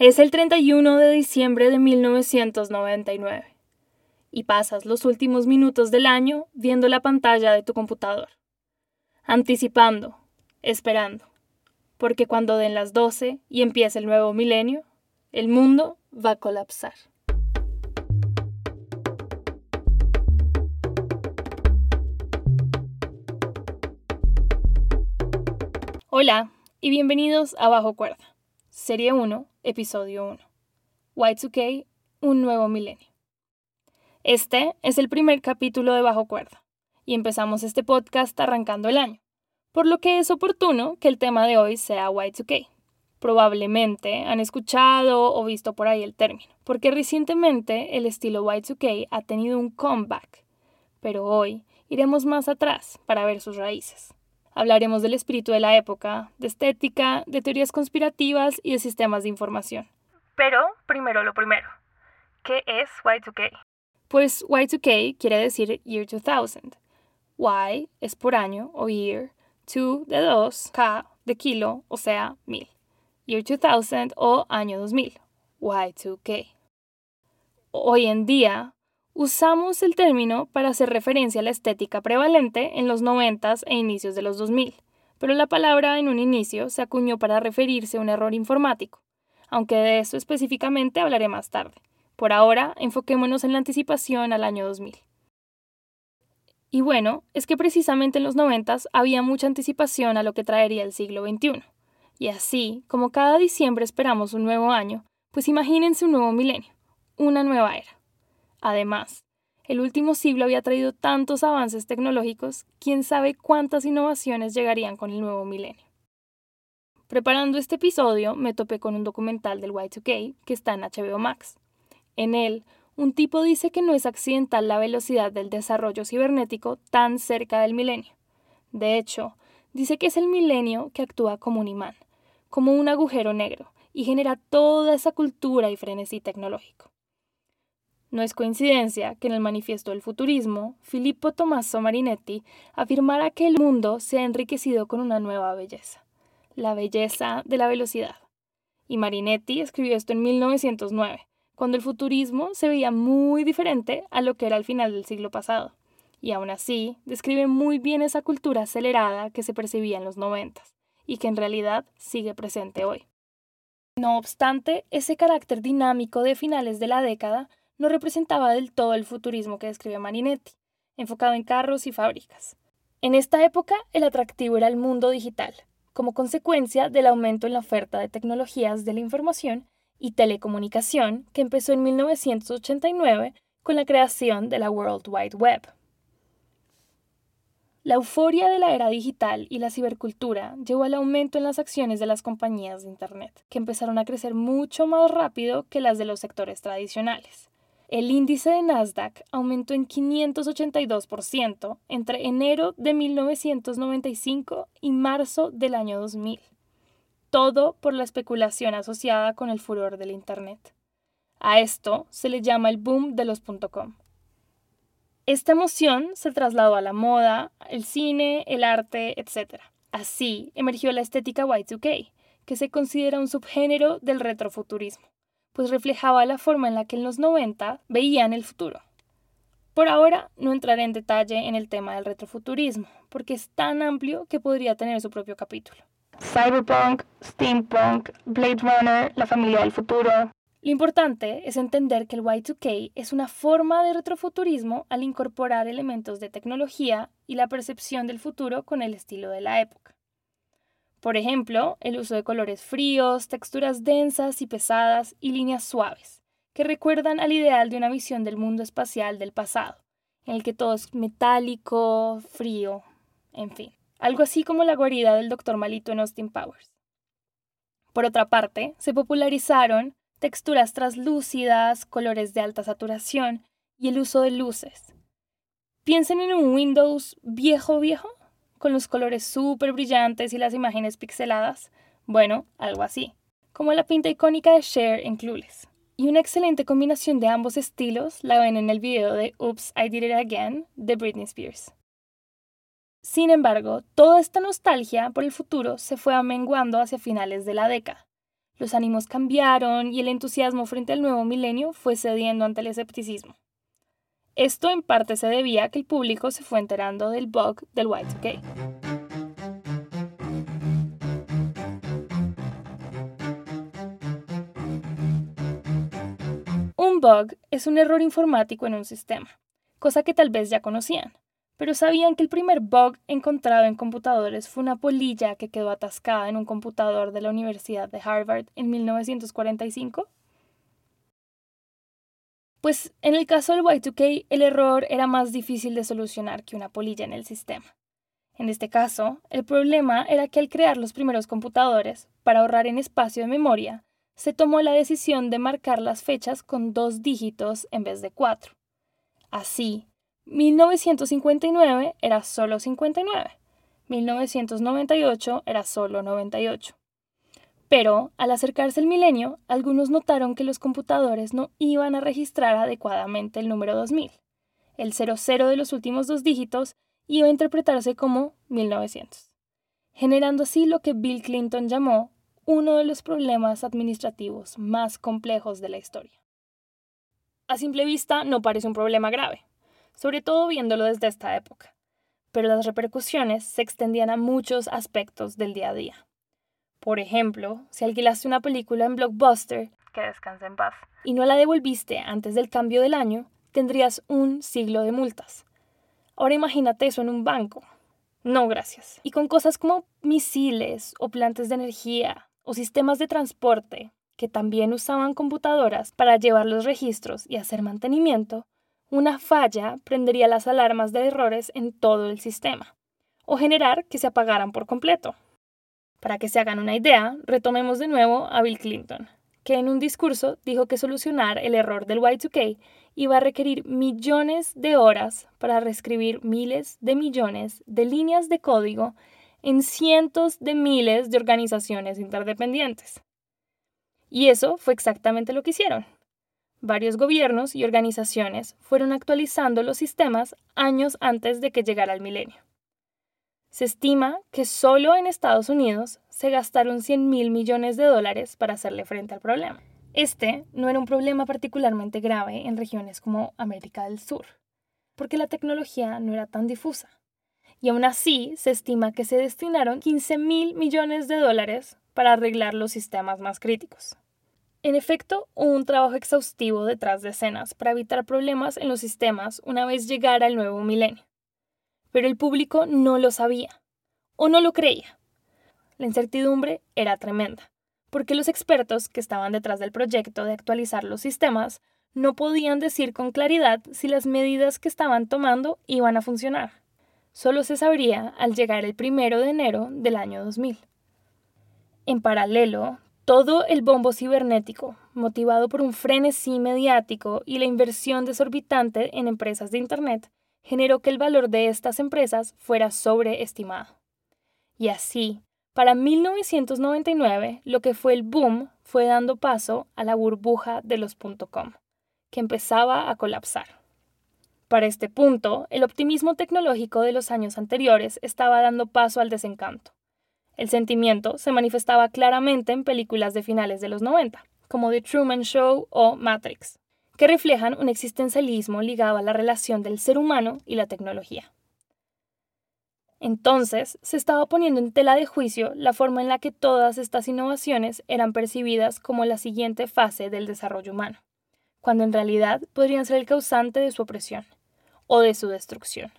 Es el 31 de diciembre de 1999 y pasas los últimos minutos del año viendo la pantalla de tu computador, anticipando, esperando, porque cuando den las 12 y empiece el nuevo milenio, el mundo va a colapsar. Hola y bienvenidos a Bajo Cuerda, Serie 1, Episodio 1. Y2K, un nuevo milenio. Este es el primer capítulo de Bajo Cuerda y empezamos este podcast arrancando el año, por lo que es oportuno que el tema de hoy sea Y2K. Probablemente han escuchado o visto por ahí el término, porque recientemente el estilo Y2K ha tenido un comeback, pero hoy iremos más atrás para ver sus raíces. Hablaremos del espíritu de la época, de estética, de teorías conspirativas y de sistemas de información. Pero primero lo primero. ¿Qué es Y2K? Pues Y2K quiere decir Year 2000. Y es por año o year, 2 de 2, K de kilo, o sea, 1000. Year 2000 o año 2000, Y2K. Hoy en día, Usamos el término para hacer referencia a la estética prevalente en los 90 e inicios de los 2000, pero la palabra en un inicio se acuñó para referirse a un error informático, aunque de eso específicamente hablaré más tarde. Por ahora, enfoquémonos en la anticipación al año 2000. Y bueno, es que precisamente en los 90 había mucha anticipación a lo que traería el siglo XXI. Y así, como cada diciembre esperamos un nuevo año, pues imagínense un nuevo milenio, una nueva era. Además, el último siglo había traído tantos avances tecnológicos, quién sabe cuántas innovaciones llegarían con el nuevo milenio. Preparando este episodio, me topé con un documental del Y2K que está en HBO Max. En él, un tipo dice que no es accidental la velocidad del desarrollo cibernético tan cerca del milenio. De hecho, dice que es el milenio que actúa como un imán, como un agujero negro, y genera toda esa cultura y frenesí tecnológico. No es coincidencia que en el Manifiesto del Futurismo, Filippo Tommaso Marinetti afirmara que el mundo se ha enriquecido con una nueva belleza, la belleza de la velocidad. Y Marinetti escribió esto en 1909, cuando el futurismo se veía muy diferente a lo que era al final del siglo pasado. Y aún así, describe muy bien esa cultura acelerada que se percibía en los noventas y que en realidad sigue presente hoy. No obstante, ese carácter dinámico de finales de la década no representaba del todo el futurismo que describe Marinetti, enfocado en carros y fábricas. En esta época, el atractivo era el mundo digital, como consecuencia del aumento en la oferta de tecnologías de la información y telecomunicación que empezó en 1989 con la creación de la World Wide Web. La euforia de la era digital y la cibercultura llevó al aumento en las acciones de las compañías de Internet, que empezaron a crecer mucho más rápido que las de los sectores tradicionales. El índice de Nasdaq aumentó en 582% entre enero de 1995 y marzo del año 2000. Todo por la especulación asociada con el furor del Internet. A esto se le llama el boom de los .com. Esta emoción se trasladó a la moda, el cine, el arte, etc. Así emergió la estética Y2K, que se considera un subgénero del retrofuturismo pues reflejaba la forma en la que en los 90 veían el futuro. Por ahora no entraré en detalle en el tema del retrofuturismo, porque es tan amplio que podría tener su propio capítulo. Cyberpunk, Steampunk, Blade Runner, la familia del futuro. Lo importante es entender que el Y2K es una forma de retrofuturismo al incorporar elementos de tecnología y la percepción del futuro con el estilo de la época. Por ejemplo, el uso de colores fríos, texturas densas y pesadas y líneas suaves, que recuerdan al ideal de una visión del mundo espacial del pasado, en el que todo es metálico, frío, en fin, algo así como la guarida del Dr. Malito en Austin Powers. Por otra parte, se popularizaron texturas translúcidas, colores de alta saturación y el uso de luces. Piensen en un Windows viejo viejo, con los colores súper brillantes y las imágenes pixeladas? Bueno, algo así, como la pinta icónica de Cher en Clueless. Y una excelente combinación de ambos estilos la ven en el video de Oops, I Did It Again de Britney Spears. Sin embargo, toda esta nostalgia por el futuro se fue amenguando hacia finales de la década, Los ánimos cambiaron y el entusiasmo frente al nuevo milenio fue cediendo ante el escepticismo. Esto en parte se debía a que el público se fue enterando del bug del Y2K. Un bug es un error informático en un sistema, cosa que tal vez ya conocían, pero ¿sabían que el primer bug encontrado en computadores fue una polilla que quedó atascada en un computador de la Universidad de Harvard en 1945? Pues en el caso del Y2K el error era más difícil de solucionar que una polilla en el sistema. En este caso, el problema era que al crear los primeros computadores, para ahorrar en espacio de memoria, se tomó la decisión de marcar las fechas con dos dígitos en vez de cuatro. Así, 1959 era solo 59, 1998 era solo 98. Pero, al acercarse el milenio, algunos notaron que los computadores no iban a registrar adecuadamente el número 2000. El 00 de los últimos dos dígitos iba a interpretarse como 1900, generando así lo que Bill Clinton llamó uno de los problemas administrativos más complejos de la historia. A simple vista no parece un problema grave, sobre todo viéndolo desde esta época, pero las repercusiones se extendían a muchos aspectos del día a día. Por ejemplo, si alquilaste una película en Blockbuster, que descanse en paz, y no la devolviste antes del cambio del año, tendrías un siglo de multas. Ahora imagínate eso en un banco. No, gracias. Y con cosas como misiles o plantas de energía o sistemas de transporte que también usaban computadoras para llevar los registros y hacer mantenimiento, una falla prendería las alarmas de errores en todo el sistema, o generar que se apagaran por completo. Para que se hagan una idea, retomemos de nuevo a Bill Clinton, que en un discurso dijo que solucionar el error del Y2K iba a requerir millones de horas para reescribir miles de millones de líneas de código en cientos de miles de organizaciones interdependientes. Y eso fue exactamente lo que hicieron. Varios gobiernos y organizaciones fueron actualizando los sistemas años antes de que llegara el milenio. Se estima que solo en Estados Unidos se gastaron 100 mil millones de dólares para hacerle frente al problema. Este no era un problema particularmente grave en regiones como América del Sur, porque la tecnología no era tan difusa y aún así se estima que se destinaron 15 mil millones de dólares para arreglar los sistemas más críticos. En efecto, hubo un trabajo exhaustivo detrás de escenas para evitar problemas en los sistemas una vez llegara el nuevo milenio. Pero el público no lo sabía, o no lo creía. La incertidumbre era tremenda, porque los expertos que estaban detrás del proyecto de actualizar los sistemas no podían decir con claridad si las medidas que estaban tomando iban a funcionar solo se sabría al llegar el primero de enero del año 2000. En paralelo, todo el bombo cibernético, motivado por un frenesí mediático y la inversión desorbitante en empresas de Internet, generó que el valor de estas empresas fuera sobreestimado. Y así, para 1999, lo que fue el boom fue dando paso a la burbuja de los .com, que empezaba a colapsar. Para este punto, el optimismo tecnológico de los años anteriores estaba dando paso al desencanto. El sentimiento se manifestaba claramente en películas de finales de los 90, como The Truman Show o Matrix, que reflejan un existencialismo ligado a la relación del ser humano y la tecnología. Entonces, se estaba poniendo en tela de juicio la forma en la que todas estas innovaciones eran percibidas como la siguiente fase del desarrollo humano, cuando en realidad podrían ser el causante de su opresión o de su destrucción.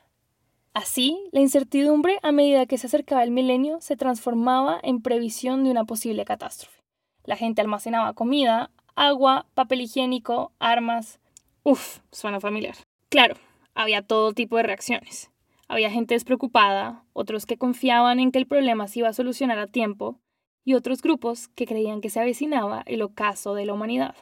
Así, la incertidumbre a medida que se acercaba el milenio se transformaba en previsión de una posible catástrofe. La gente almacenaba comida, agua, papel higiénico, armas. Uf, suena familiar. Claro, había todo tipo de reacciones. Había gente despreocupada, otros que confiaban en que el problema se iba a solucionar a tiempo, y otros grupos que creían que se avecinaba el ocaso de la humanidad.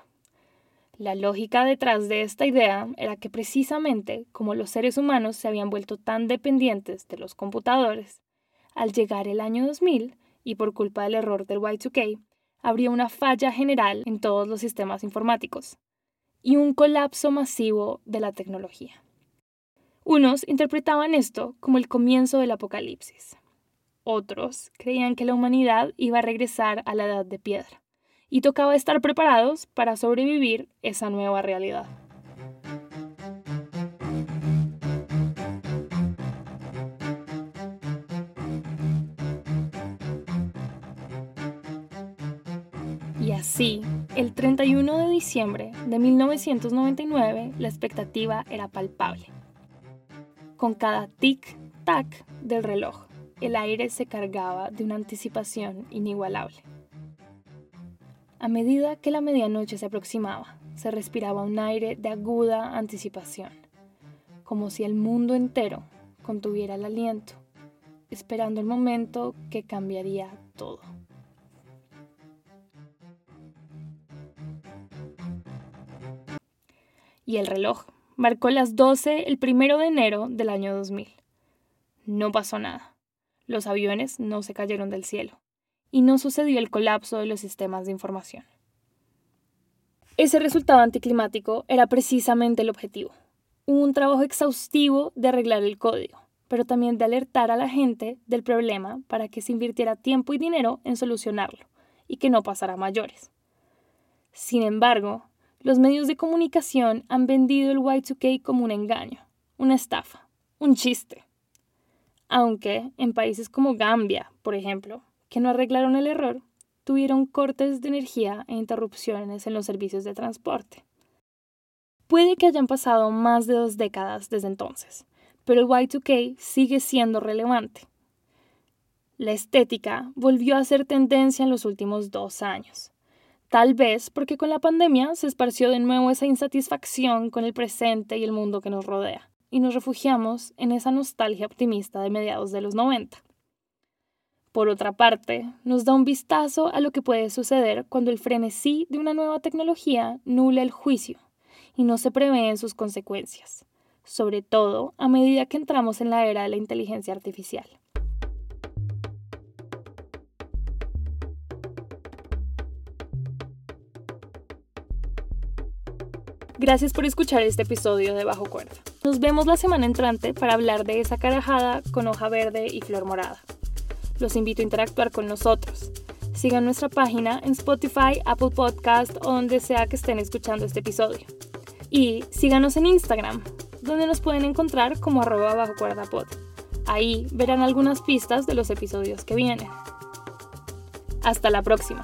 La lógica detrás de esta idea era que precisamente como los seres humanos se habían vuelto tan dependientes de los computadores, al llegar el año 2000, y por culpa del error del Y2K, habría una falla general en todos los sistemas informáticos y un colapso masivo de la tecnología. Unos interpretaban esto como el comienzo del apocalipsis. Otros creían que la humanidad iba a regresar a la edad de piedra y tocaba estar preparados para sobrevivir esa nueva realidad. Y así, el 31 de diciembre de 1999, la expectativa era palpable. Con cada tic-tac del reloj, el aire se cargaba de una anticipación inigualable. A medida que la medianoche se aproximaba, se respiraba un aire de aguda anticipación, como si el mundo entero contuviera el aliento, esperando el momento que cambiaría todo. Y el reloj marcó las 12 el primero de enero del año 2000. No pasó nada. Los aviones no se cayeron del cielo y no sucedió el colapso de los sistemas de información. Ese resultado anticlimático era precisamente el objetivo. un trabajo exhaustivo de arreglar el código, pero también de alertar a la gente del problema para que se invirtiera tiempo y dinero en solucionarlo y que no pasara mayores. Sin embargo, los medios de comunicación han vendido el Y2K como un engaño, una estafa, un chiste. Aunque en países como Gambia, por ejemplo, que no arreglaron el error, tuvieron cortes de energía e interrupciones en los servicios de transporte. Puede que hayan pasado más de dos décadas desde entonces, pero el Y2K sigue siendo relevante. La estética volvió a ser tendencia en los últimos dos años, tal vez porque con la pandemia se esparció de nuevo esa insatisfacción con el presente y el mundo que nos rodea, y nos refugiamos en esa nostalgia optimista de mediados de los 90. Por otra parte, nos da un vistazo a lo que puede suceder cuando el frenesí de una nueva tecnología nula el juicio y no se prevén sus consecuencias, sobre todo a medida que entramos en la era de la inteligencia artificial. Gracias por escuchar este episodio de Bajo Cuerda. Nos vemos la semana entrante para hablar de esa carajada con hoja verde y flor morada. Los invito a interactuar con nosotros. Sigan nuestra página en Spotify, Apple Podcast o donde sea que estén escuchando este episodio. Y síganos en Instagram, donde nos pueden encontrar como arroba bajo cuerda pod. Ahí verán algunas pistas de los episodios que vienen. Hasta la próxima.